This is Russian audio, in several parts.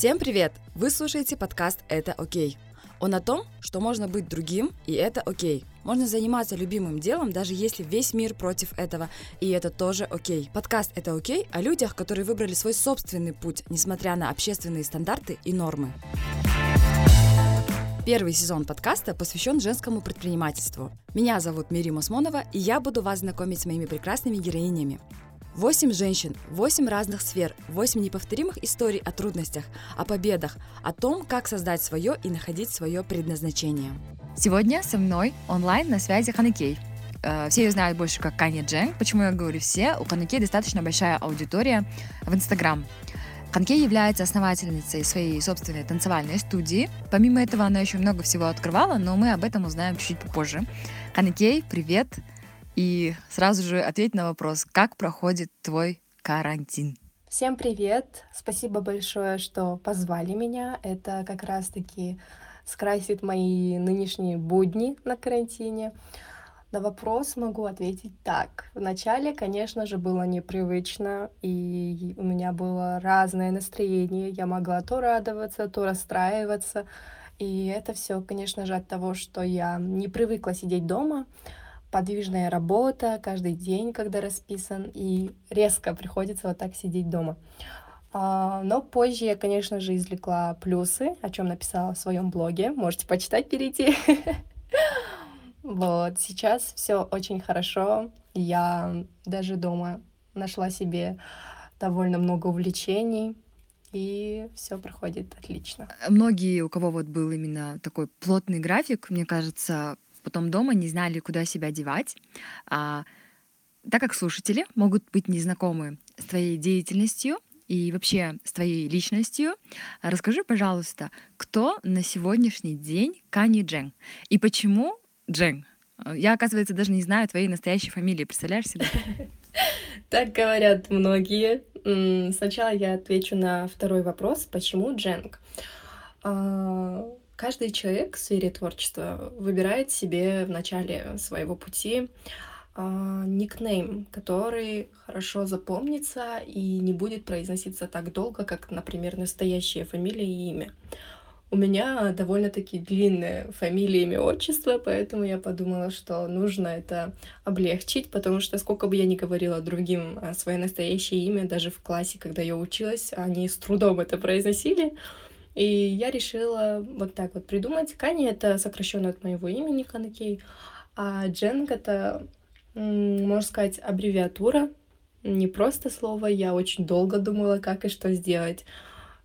Всем привет! Вы слушаете подкаст «Это окей». Он о том, что можно быть другим, и это окей. Можно заниматься любимым делом, даже если весь мир против этого, и это тоже окей. Подкаст «Это окей» о людях, которые выбрали свой собственный путь, несмотря на общественные стандарты и нормы. Первый сезон подкаста посвящен женскому предпринимательству. Меня зовут Мири Мосмонова, и я буду вас знакомить с моими прекрасными героинями. Восемь женщин, восемь разных сфер, восемь неповторимых историй о трудностях, о победах, о том, как создать свое и находить свое предназначение. Сегодня со мной онлайн на связи Ханекей. Э, все ее знают больше как Каня Джен. Почему я говорю все? У Ханекей достаточно большая аудитория в Инстаграм. Ханкей является основательницей своей собственной танцевальной студии. Помимо этого, она еще много всего открывала, но мы об этом узнаем чуть попозже. Ханкей, привет! И сразу же ответь на вопрос, как проходит твой карантин? Всем привет! Спасибо большое, что позвали меня. Это как раз-таки скрасит мои нынешние будни на карантине. На вопрос могу ответить так. Вначале, конечно же, было непривычно, и у меня было разное настроение. Я могла то радоваться, то расстраиваться. И это все, конечно же, от того, что я не привыкла сидеть дома подвижная работа каждый день, когда расписан, и резко приходится вот так сидеть дома. А, но позже я, конечно же, извлекла плюсы, о чем написала в своем блоге. Можете почитать, перейти. Вот, сейчас все очень хорошо. Я даже дома нашла себе довольно много увлечений, и все проходит отлично. Многие, у кого вот был именно такой плотный график, мне кажется, потом дома не знали, куда себя девать. А, так как слушатели могут быть незнакомы с твоей деятельностью и вообще с твоей личностью, расскажи, пожалуйста, кто на сегодняшний день Кани Джен и почему Джен? Я, оказывается, даже не знаю твоей настоящей фамилии, представляешь себе? Так говорят многие. Сначала я отвечу на второй вопрос, почему Дженг. Каждый человек в сфере творчества выбирает себе в начале своего пути э, никнейм, который хорошо запомнится и не будет произноситься так долго, как, например, настоящая фамилия и имя. У меня довольно-таки длинная фамилия, имя, отчество, поэтому я подумала, что нужно это облегчить, потому что сколько бы я ни говорила другим а, свое настоящее имя, даже в классе, когда я училась, они с трудом это произносили. И я решила вот так вот придумать. Кани — это сокращенно от моего имени Канакей, а Дженг — это, можно сказать, аббревиатура, не просто слово. Я очень долго думала, как и что сделать.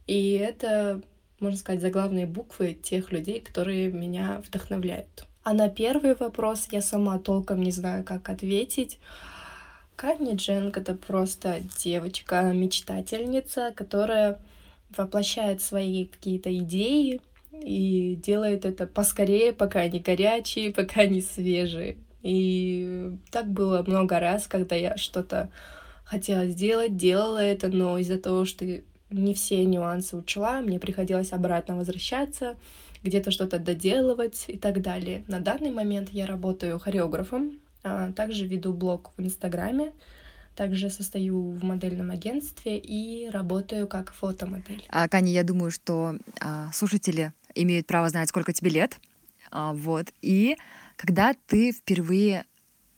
И это, можно сказать, заглавные буквы тех людей, которые меня вдохновляют. А на первый вопрос я сама толком не знаю, как ответить. Канни Дженг — это просто девочка-мечтательница, которая воплощает свои какие-то идеи и делает это поскорее, пока они горячие, пока они свежие. И так было много раз, когда я что-то хотела сделать, делала это, но из-за того, что не все нюансы учла, мне приходилось обратно возвращаться, где-то что-то доделывать и так далее. На данный момент я работаю хореографом, а также веду блог в Инстаграме, также состою в модельном агентстве и работаю как фотомодель. А, Кани, я думаю, что а, слушатели имеют право знать, сколько тебе лет. А, вот. И когда ты впервые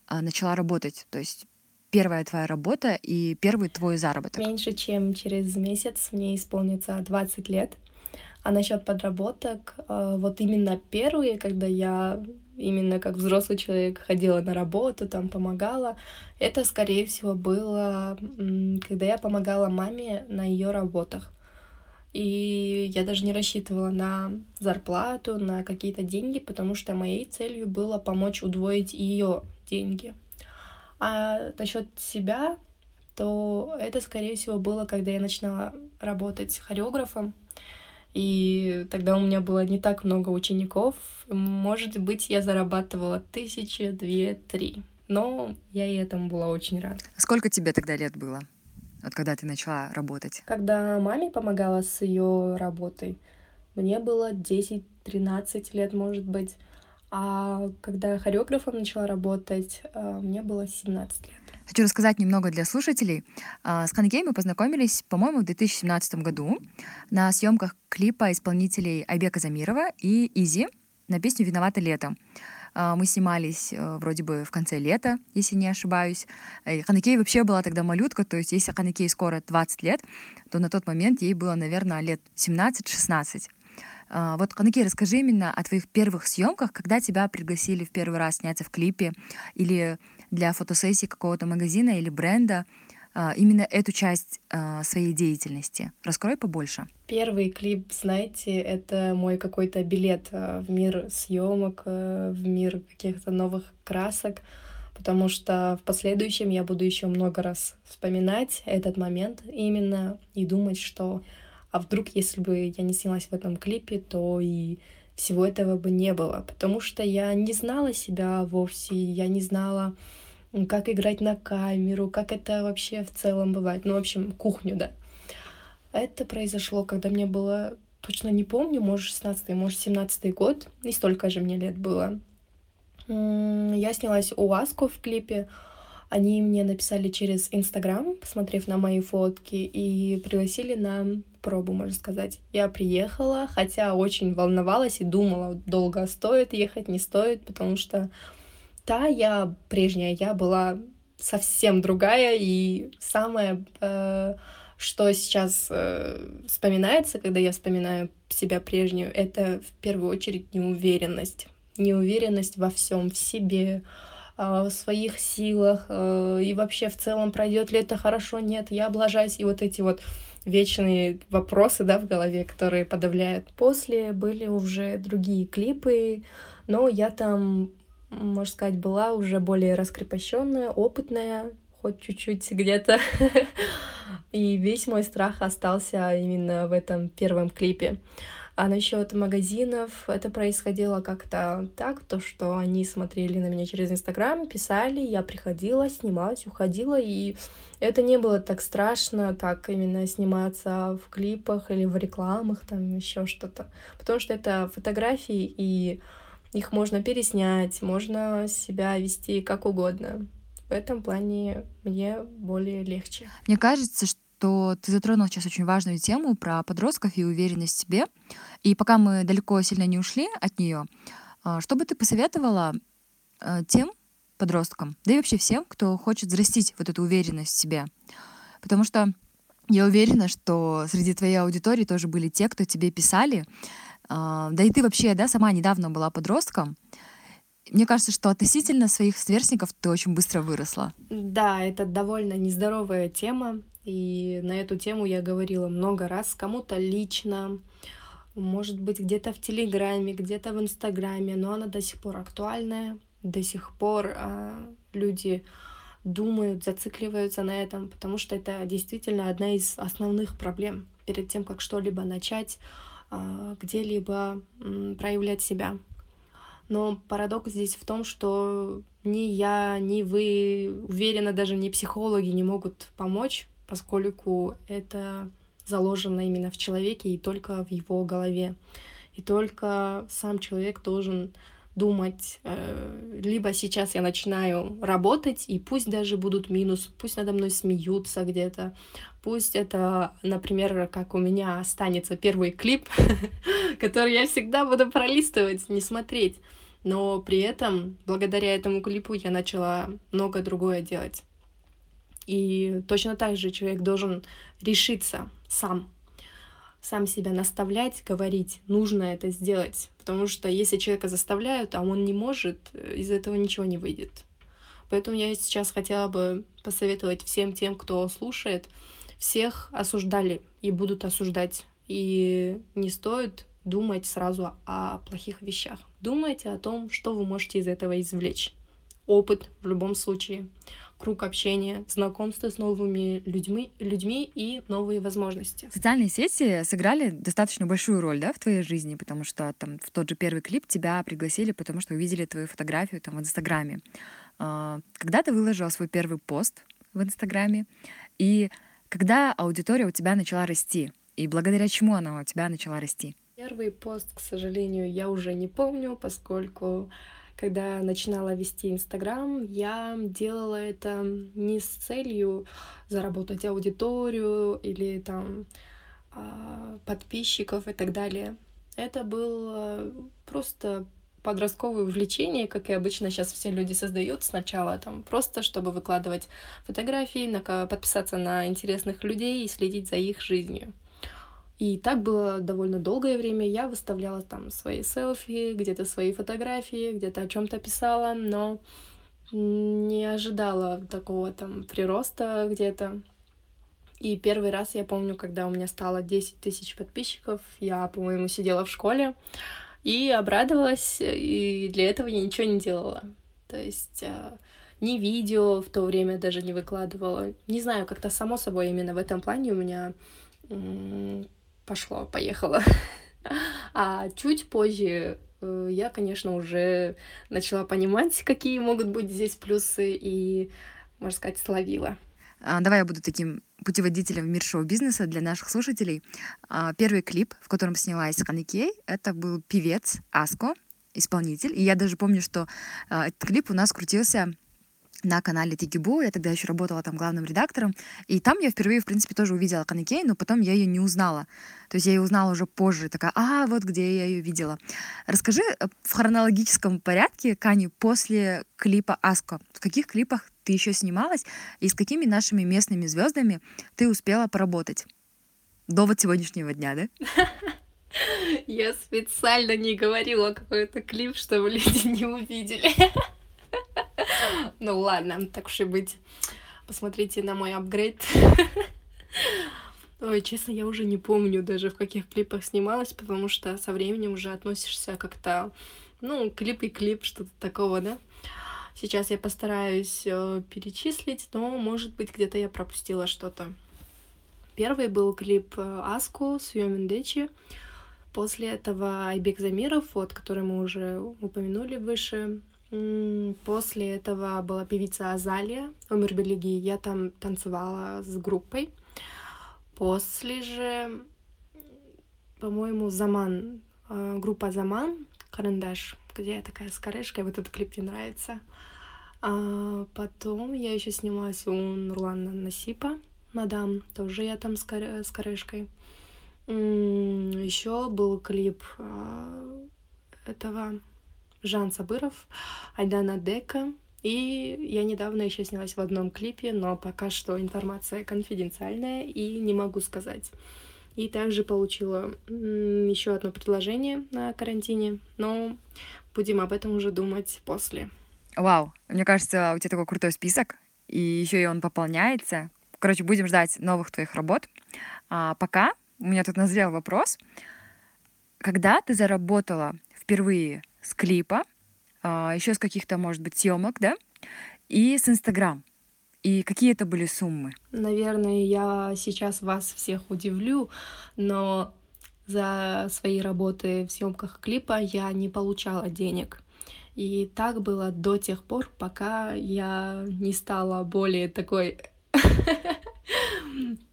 а, начала работать, то есть первая твоя работа и первый твой заработок? Меньше чем через месяц мне исполнится 20 лет. А насчет подработок, а, вот именно первые, когда я именно как взрослый человек ходила на работу, там помогала. Это, скорее всего, было, когда я помогала маме на ее работах. И я даже не рассчитывала на зарплату, на какие-то деньги, потому что моей целью было помочь удвоить ее деньги. А насчет себя, то это, скорее всего, было, когда я начинала работать хореографом. И тогда у меня было не так много учеников. Может быть, я зарабатывала тысячи, две, три. Но я и этому была очень рада. Сколько тебе тогда лет было? Вот когда ты начала работать? Когда маме помогала с ее работой, мне было 10-13 лет, может быть. А когда хореографом начала работать, э, мне было 17 лет. Хочу рассказать немного для слушателей. А, с Ханкей мы познакомились, по-моему, в 2017 году на съемках клипа исполнителей Айбека Замирова и Изи на песню «Виновато лето». А, мы снимались э, вроде бы в конце лета, если не ошибаюсь. И Ханекей вообще была тогда малютка, то есть если Ханекей скоро 20 лет, то на тот момент ей было, наверное, лет 17-16. А, вот, Ханекей, расскажи именно о твоих первых съемках, когда тебя пригласили в первый раз сняться в клипе или для фотосессии какого-то магазина или бренда. А, именно эту часть а, своей деятельности. Раскрой побольше. Первый клип, знаете, это мой какой-то билет а, в мир съемок, в мир каких-то новых красок, потому что в последующем я буду еще много раз вспоминать этот момент именно и думать, что а вдруг, если бы я не снялась в этом клипе, то и всего этого бы не было, потому что я не знала себя вовсе, я не знала, как играть на камеру, как это вообще в целом бывает. Ну, в общем, кухню, да. Это произошло, когда мне было, точно не помню, может, 16 может, 17 год, и столько же мне лет было. Я снялась у Аску в клипе. Они мне написали через Инстаграм, посмотрев на мои фотки, и пригласили на пробу, можно сказать. Я приехала, хотя очень волновалась и думала, долго стоит ехать, не стоит, потому что та я прежняя, я была совсем другая, и самое, э, что сейчас э, вспоминается, когда я вспоминаю себя прежнюю, это в первую очередь неуверенность. Неуверенность во всем, в себе, э, в своих силах, э, и вообще в целом пройдет ли это хорошо, нет, я облажаюсь, и вот эти вот вечные вопросы, да, в голове, которые подавляют. После были уже другие клипы, но я там можно сказать, была уже более раскрепощенная, опытная, хоть чуть-чуть где-то. И весь мой страх остался именно в этом первом клипе. А насчет магазинов, это происходило как-то так, то, что они смотрели на меня через Инстаграм, писали, я приходила, снималась, уходила, и это не было так страшно, так именно сниматься в клипах или в рекламах, там еще что-то. Потому что это фотографии, и их можно переснять, можно себя вести как угодно. В этом плане мне более легче. Мне кажется, что ты затронул сейчас очень важную тему про подростков и уверенность в себе. И пока мы далеко сильно не ушли от нее, а, что бы ты посоветовала а, тем подросткам, да и вообще всем, кто хочет взрастить вот эту уверенность в себе? Потому что я уверена, что среди твоей аудитории тоже были те, кто тебе писали, а, да и ты вообще, да, сама недавно была подростком. Мне кажется, что относительно своих сверстников ты очень быстро выросла. Да, это довольно нездоровая тема, и на эту тему я говорила много раз кому-то лично, может быть, где-то в Телеграме, где-то в Инстаграме, но она до сих пор актуальная, до сих пор а, люди думают, зацикливаются на этом, потому что это действительно одна из основных проблем перед тем, как что-либо начать а, где-либо проявлять себя. Но парадокс здесь в том, что ни я, ни вы, уверена, даже не психологи не могут помочь, поскольку это заложено именно в человеке и только в его голове. И только сам человек должен думать, э, либо сейчас я начинаю работать, и пусть даже будут минус, пусть надо мной смеются где-то, пусть это, например, как у меня останется первый клип, который я всегда буду пролистывать, не смотреть. Но при этом, благодаря этому клипу, я начала много другое делать. И точно так же человек должен решиться сам сам себя наставлять, говорить, нужно это сделать. Потому что если человека заставляют, а он не может, э, из этого ничего не выйдет. Поэтому я сейчас хотела бы посоветовать всем тем, кто слушает, всех осуждали и будут осуждать. И не стоит думать сразу о плохих вещах. Думайте о том, что вы можете из этого извлечь. Опыт в любом случае круг общения, знакомство с новыми людьми, людьми и новые возможности. Социальные сети сыграли достаточно большую роль, да, в твоей жизни, потому что там в тот же первый клип тебя пригласили, потому что увидели твою фотографию там в Инстаграме. А, когда ты выложила свой первый пост в Инстаграме, и когда аудитория у тебя начала расти, и благодаря чему она у тебя начала расти? Первый пост, к сожалению, я уже не помню, поскольку когда начинала вести Инстаграм, я делала это не с целью заработать аудиторию или там а, подписчиков и так далее. Это было просто подростковое увлечение, как и обычно сейчас все люди создают сначала, там просто чтобы выкладывать фотографии, подписаться на интересных людей и следить за их жизнью. И так было довольно долгое время. Я выставляла там свои селфи, где-то свои фотографии, где-то о чем-то писала, но не ожидала такого там прироста где-то. И первый раз я помню, когда у меня стало 10 тысяч подписчиков, я, по-моему, сидела в школе и обрадовалась, и для этого я ничего не делала. То есть а, ни видео в то время даже не выкладывала. Не знаю, как-то само собой именно в этом плане у меня пошло, поехало. А чуть позже э, я, конечно, уже начала понимать, какие могут быть здесь плюсы, и, можно сказать, словила. А, давай я буду таким путеводителем в мир шоу-бизнеса для наших слушателей. А, первый клип, в котором снялась Канекей, это был певец Аско, исполнитель. И я даже помню, что а, этот клип у нас крутился на канале Тигибу. Я тогда еще работала там главным редактором. И там я впервые, в принципе, тоже увидела Канекей, но потом я ее не узнала. То есть я ее узнала уже позже. Такая, а, вот где я ее видела. Расскажи э, в хронологическом порядке, Кани, после клипа «Аско», в каких клипах ты еще снималась и с какими нашими местными звездами ты успела поработать? До вот сегодняшнего дня, да? Я специально не говорила какой-то клип, чтобы люди не увидели. Ну ладно, так уж и быть. Посмотрите на мой апгрейд. Ой, честно, я уже не помню даже, в каких клипах снималась, потому что со временем уже относишься как-то, ну, клип и клип, что-то такого, да? Сейчас я постараюсь э, перечислить, но, может быть, где-то я пропустила что-то. Первый был клип э, Аску с Йоминдечи. После этого Айбек Замиров, вот, который мы уже упомянули выше, После этого была певица Азалия Умер Белиги. Я там танцевала с группой. После же, по-моему, Заман, э, группа Заман, Карандаш, где я такая с корешкой, вот этот клип мне нравится. А потом я еще снималась у Нурлана Насипа, мадам, тоже я там с, кор- с корешкой. Еще был клип а, этого Жан Сабыров, Айдана Дека. И я недавно еще снялась в одном клипе, но пока что информация конфиденциальная и не могу сказать. И также получила еще одно предложение на карантине, но будем об этом уже думать после. Вау, мне кажется, у тебя такой крутой список, и еще и он пополняется. Короче, будем ждать новых твоих работ. А пока у меня тут назрел вопрос. Когда ты заработала впервые с клипа, а, еще с каких-то, может быть, съемок, да, и с Инстаграм. И какие это были суммы? Наверное, я сейчас вас всех удивлю, но за свои работы в съемках клипа я не получала денег. И так было до тех пор, пока я не стала более такой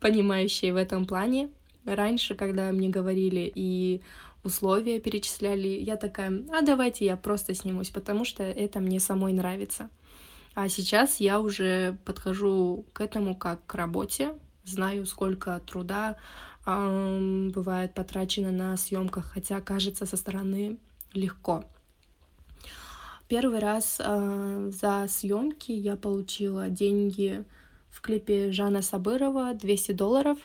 понимающей в этом плане. Раньше, когда мне говорили и условия перечисляли. Я такая, а давайте я просто снимусь, потому что это мне самой нравится. А сейчас я уже подхожу к этому как к работе, знаю, сколько труда э, бывает потрачено на съемках, хотя кажется со стороны легко. Первый раз э, за съемки я получила деньги в клипе Жана Сабырова 200 долларов,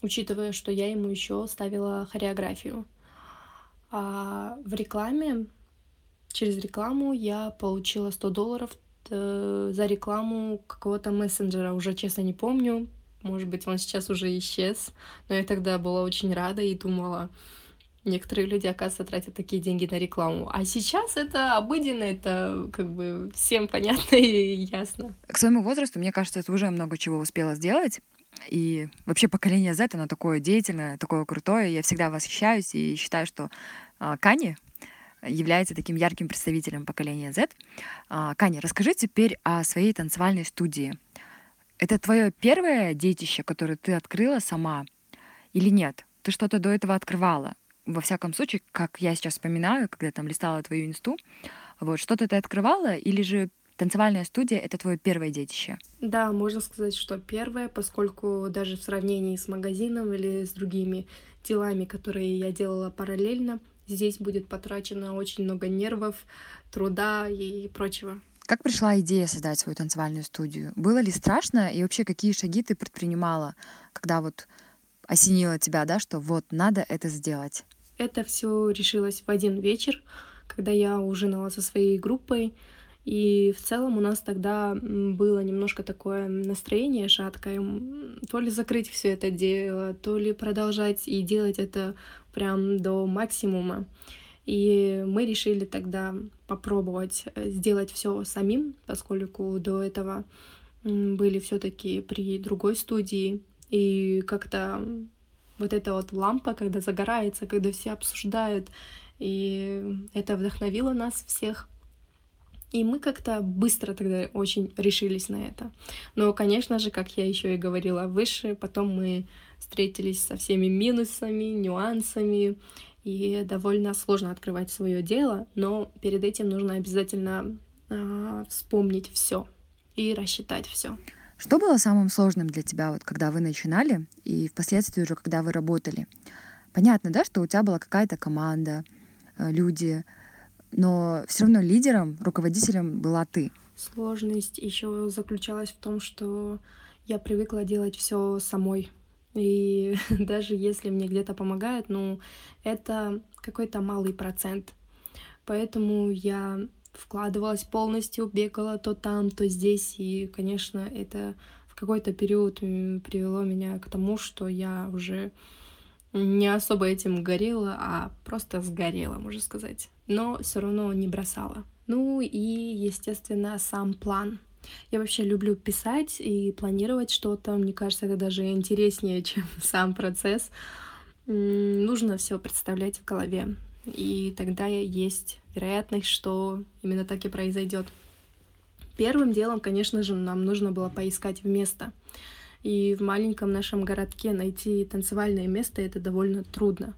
учитывая, что я ему еще ставила хореографию. А в рекламе, через рекламу я получила 100 долларов э, за рекламу какого-то мессенджера, уже честно не помню, может быть, он сейчас уже исчез, но я тогда была очень рада и думала, некоторые люди, оказывается, тратят такие деньги на рекламу. А сейчас это обыденно, это как бы всем понятно и ясно. К своему возрасту, мне кажется, это уже много чего успела сделать. И вообще поколение Z, оно такое деятельное, такое крутое. Я всегда восхищаюсь и считаю, что а, Кани является таким ярким представителем поколения Z. А, Кани, расскажи теперь о своей танцевальной студии. Это твое первое детище, которое ты открыла сама или нет? Ты что-то до этого открывала? Во всяком случае, как я сейчас вспоминаю, когда там листала твою инсту, Вот, что-то ты открывала или же танцевальная студия — это твое первое детище? Да, можно сказать, что первое, поскольку даже в сравнении с магазином или с другими делами, которые я делала параллельно, здесь будет потрачено очень много нервов, труда и прочего. Как пришла идея создать свою танцевальную студию? Было ли страшно и вообще какие шаги ты предпринимала, когда вот осенило тебя, да, что вот надо это сделать? Это все решилось в один вечер, когда я ужинала со своей группой, и в целом у нас тогда было немножко такое настроение шаткое, то ли закрыть все это дело, то ли продолжать и делать это прям до максимума. И мы решили тогда попробовать э, сделать все самим, поскольку до этого были все-таки при другой студии. И как-то вот эта вот лампа, когда загорается, когда все обсуждают, и это вдохновило нас всех. И мы как-то быстро тогда очень решились на это. Но, конечно же, как я еще и говорила выше, потом мы встретились со всеми минусами, нюансами, и довольно сложно открывать свое дело, но перед этим нужно обязательно э, вспомнить все и рассчитать все. Что было самым сложным для тебя, вот, когда вы начинали и впоследствии уже, когда вы работали? Понятно, да, что у тебя была какая-то команда, э, люди, но все равно лидером, руководителем была ты. Сложность еще заключалась в том, что я привыкла делать все самой. И даже если мне где-то помогают, ну, это какой-то малый процент. Поэтому я вкладывалась полностью, бегала то там, то здесь. И, конечно, это в какой-то период привело меня к тому, что я уже не особо этим горела, а просто сгорела, можно сказать. Но все равно не бросала. Ну и, естественно, сам план — я вообще люблю писать и планировать что-то. Мне кажется, это даже интереснее, чем сам процесс. Нужно все представлять в голове. И тогда есть вероятность, что именно так и произойдет. Первым делом, конечно же, нам нужно было поискать место. И в маленьком нашем городке найти танцевальное место это довольно трудно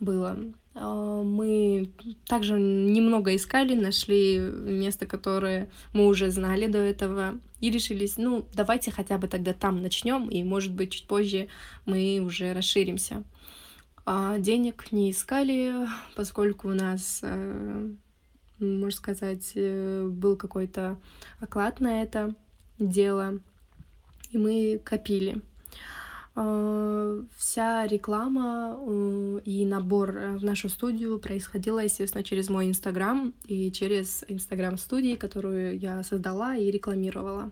было. А, мы также немного искали, нашли место, которое мы уже знали до этого, и решились, ну, давайте хотя бы тогда там начнем, и, может быть, чуть позже мы уже расширимся. А денег не искали, поскольку у нас, э, можно сказать, э, был какой-то оклад на это дело, и мы копили. А, вся реклама э, и набор э, в нашу студию происходила, естественно, через мой Инстаграм и через Инстаграм студии, которую я создала и рекламировала.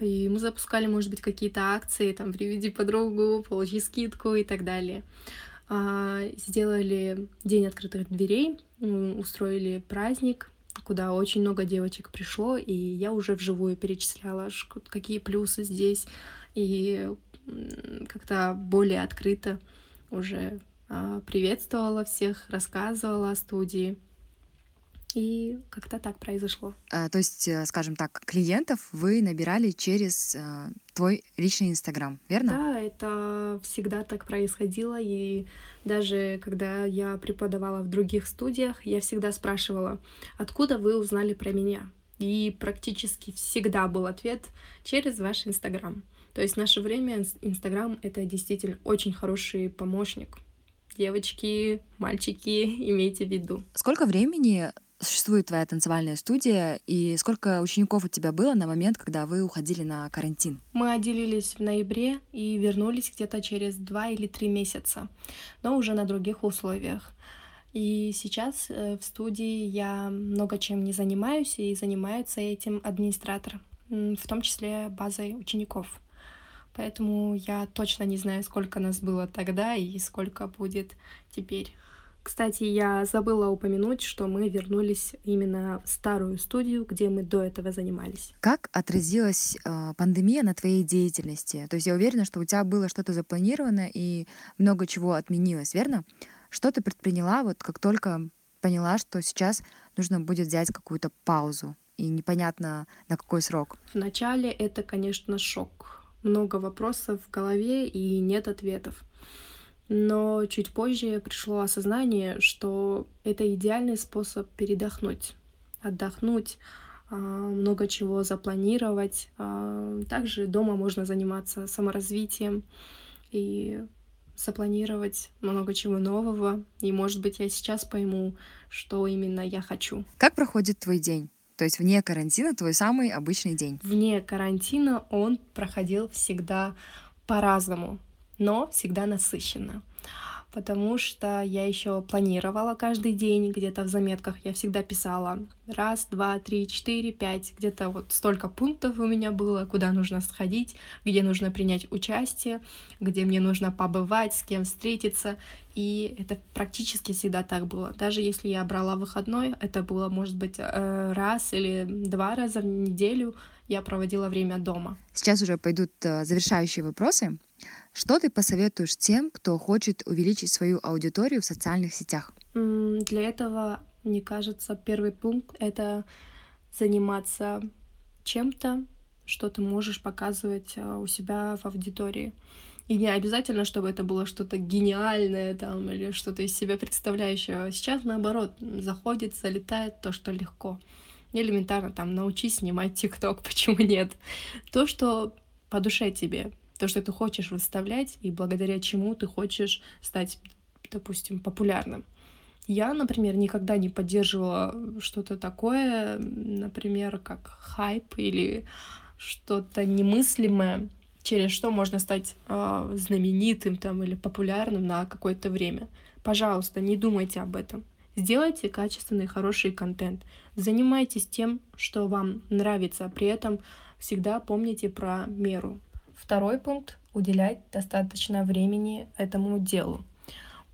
И мы запускали, может быть, какие-то акции, там, приведи подругу, получи скидку и так далее. А, сделали день открытых дверей, устроили праздник, куда очень много девочек пришло, и я уже вживую перечисляла, какие плюсы здесь, и как-то более открыто уже а, приветствовала всех, рассказывала о студии. И как-то так произошло. А, то есть, э, скажем так, клиентов вы набирали через а, твой личный Инстаграм, верно? Да, это всегда так происходило. И даже когда я преподавала в других студиях, я всегда спрашивала, откуда вы узнали про меня? И практически всегда был ответ через ваш Инстаграм. То есть в наше время Инстаграм — это действительно очень хороший помощник. Девочки, мальчики, имейте в виду. Сколько времени существует твоя танцевальная студия и сколько учеников у тебя было на момент, когда вы уходили на карантин? Мы отделились в ноябре и вернулись где-то через два или три месяца, но уже на других условиях. И сейчас э, в студии я много чем не занимаюсь, и занимается этим администратор, в том числе базой учеников. Поэтому я точно не знаю, сколько нас было тогда и сколько будет теперь. Кстати, я забыла упомянуть, что мы вернулись именно в старую студию, где мы до этого занимались. Как отразилась э, пандемия на твоей деятельности? То есть я уверена, что у тебя было что-то запланировано и много чего отменилось, верно? Что ты предприняла, вот как только поняла, что сейчас нужно будет взять какую-то паузу и непонятно на какой срок? Вначале это, конечно, шок много вопросов в голове и нет ответов. Но чуть позже пришло осознание, что это идеальный способ передохнуть отдохнуть, а, много чего запланировать. А, также дома можно заниматься саморазвитием и запланировать много чего нового. И, может быть, я сейчас пойму, что именно я хочу. Как проходит твой день? То есть вне карантина твой самый обычный день? Вне карантина он проходил всегда по-разному, но всегда насыщенно потому что я еще планировала каждый день, где-то в заметках я всегда писала раз, два, три, четыре, пять, где-то вот столько пунктов у меня было, куда нужно сходить, где нужно принять участие, где мне нужно побывать, с кем встретиться, и это практически всегда так было. Даже если я брала выходной, это было, может быть, э, раз или два раза в неделю я проводила время дома. Сейчас уже пойдут э, завершающие вопросы. Что ты посоветуешь тем, кто хочет увеличить свою аудиторию в социальных сетях? Для этого, мне кажется, первый пункт — это заниматься чем-то, что ты можешь показывать а, у себя в аудитории. И не обязательно, чтобы это было что-то гениальное там или что-то из себя представляющее. Сейчас, наоборот, заходит, залетает то, что легко. Элементарно там научись снимать ТикТок, почему нет? То, что по душе тебе, то, что ты хочешь выставлять и благодаря чему ты хочешь стать, допустим, популярным. Я, например, никогда не поддерживала что-то такое, например, как хайп или что-то немыслимое, через что можно стать э, знаменитым там или популярным на какое-то время. Пожалуйста, не думайте об этом. Сделайте качественный, хороший контент. Занимайтесь тем, что вам нравится. При этом всегда помните про меру. Второй пункт — уделять достаточно времени этому делу.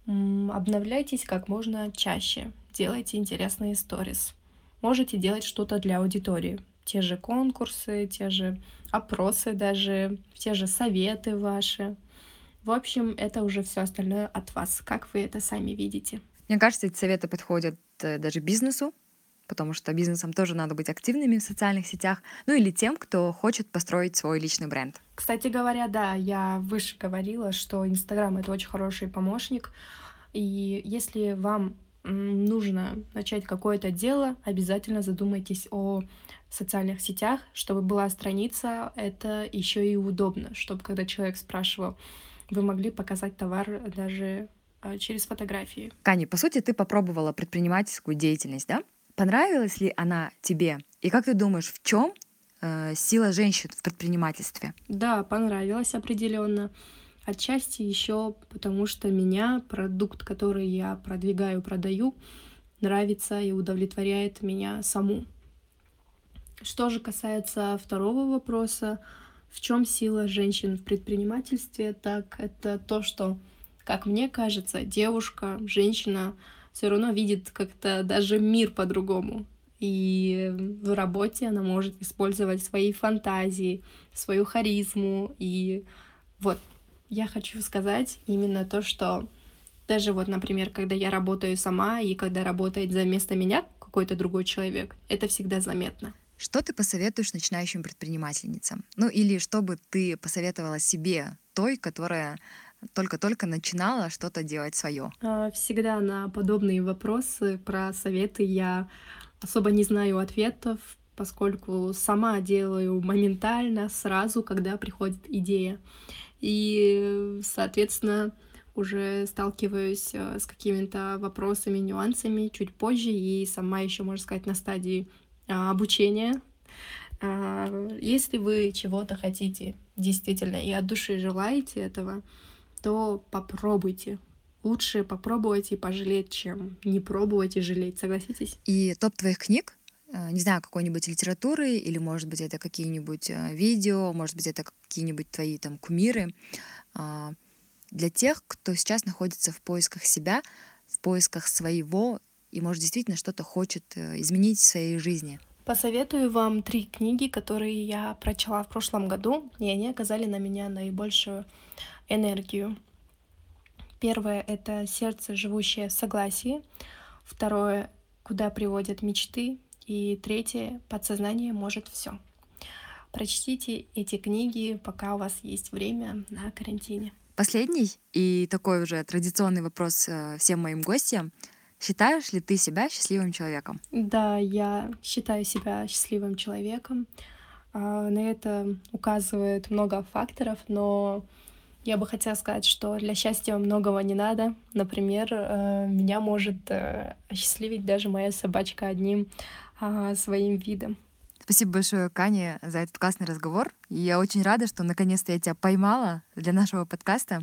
Обновляйтесь как можно чаще, делайте интересные сторис. Можете делать что-то для аудитории. Те же конкурсы, те же опросы даже, те же советы ваши. В общем, это уже все остальное от вас, как вы это сами видите. Мне кажется, эти советы подходят э, даже бизнесу, потому что бизнесам тоже надо быть активными в социальных сетях, ну или тем, кто хочет построить свой личный бренд. Кстати говоря, да, я выше говорила, что Инстаграм — это очень хороший помощник, и если вам нужно начать какое-то дело, обязательно задумайтесь о социальных сетях, чтобы была страница, это еще и удобно, чтобы когда человек спрашивал, вы могли показать товар даже а, через фотографии. Кани, по сути, ты попробовала предпринимательскую деятельность, да? Понравилась ли она тебе? И как ты думаешь, в чем э, сила женщин в предпринимательстве? Да, понравилась определенно. Отчасти еще потому, что меня продукт, который я продвигаю, продаю, нравится и удовлетворяет меня саму. Что же касается второго вопроса, в чем сила женщин в предпринимательстве, так это то, что, как мне кажется, девушка, женщина все равно видит как-то даже мир по-другому. И в работе она может использовать свои фантазии, свою харизму. И вот я хочу сказать именно то, что даже вот, например, когда я работаю сама и когда работает за место меня какой-то другой человек, это всегда заметно. Что ты посоветуешь начинающим предпринимательницам? Ну или что бы ты посоветовала себе, той, которая только-только начинала что-то делать свое? А, всегда на подобные вопросы про советы я особо не знаю ответов, поскольку сама делаю моментально, сразу, когда приходит идея. И, соответственно, уже сталкиваюсь э, с какими-то вопросами, нюансами чуть позже, и сама еще, можно сказать, на стадии а, обучения. А, если вы чего-то хотите действительно и от души желаете этого, то попробуйте. Лучше попробовать и пожалеть, чем не пробовать и жалеть, согласитесь? И топ твоих книг, э, не знаю, какой-нибудь литературы, или, может быть, это какие-нибудь э, видео, может быть, это какие-нибудь твои там кумиры, а, для тех, кто сейчас находится в поисках себя, в поисках своего и, может, действительно что-то хочет э, изменить в своей жизни. Посоветую вам три книги, которые я прочла в прошлом году, и они оказали на меня наибольшую энергию. Первое — это сердце, живущее в согласии. Второе — куда приводят мечты. И третье — подсознание может все. Прочтите эти книги, пока у вас есть время на карантине. Последний и такой уже традиционный вопрос э, всем моим гостям. Считаешь ли ты себя счастливым человеком? Да, я считаю себя счастливым человеком. А, на это указывает много факторов, но я бы хотела сказать, что для счастья многого не надо. Например, э, меня может э, осчастливить даже моя собачка одним а, своим видом. Спасибо большое, Кане, за этот классный разговор. И я очень рада, что наконец-то я тебя поймала для нашего подкаста.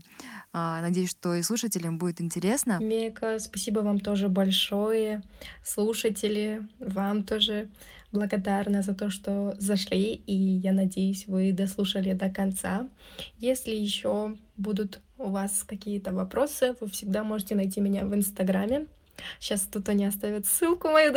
А, надеюсь, что и слушателям будет интересно. Мека, спасибо вам тоже большое. Слушатели, вам тоже благодарна за то, что зашли, и я надеюсь, вы дослушали до конца. Если еще будут у вас какие-то вопросы, вы всегда можете найти меня в Инстаграме. Сейчас кто-то не оставит ссылку мою?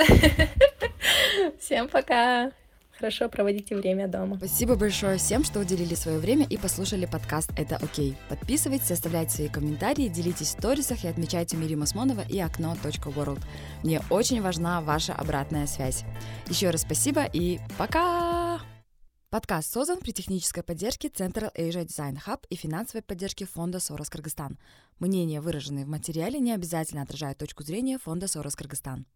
Всем пока! Хорошо проводите время дома. Спасибо большое всем, что уделили свое время и послушали подкаст «Это окей». Подписывайтесь, оставляйте свои комментарии, делитесь в сторисах и отмечайте Мирима Смонова и окно.world. Мне очень важна ваша обратная связь. Еще раз спасибо и пока! Подкаст создан при технической поддержке Central Asia Design Hub и финансовой поддержке фонда Сорос Кыргызстан. Мнения, выраженные в материале, не обязательно отражают точку зрения фонда Сорос Кыргызстан.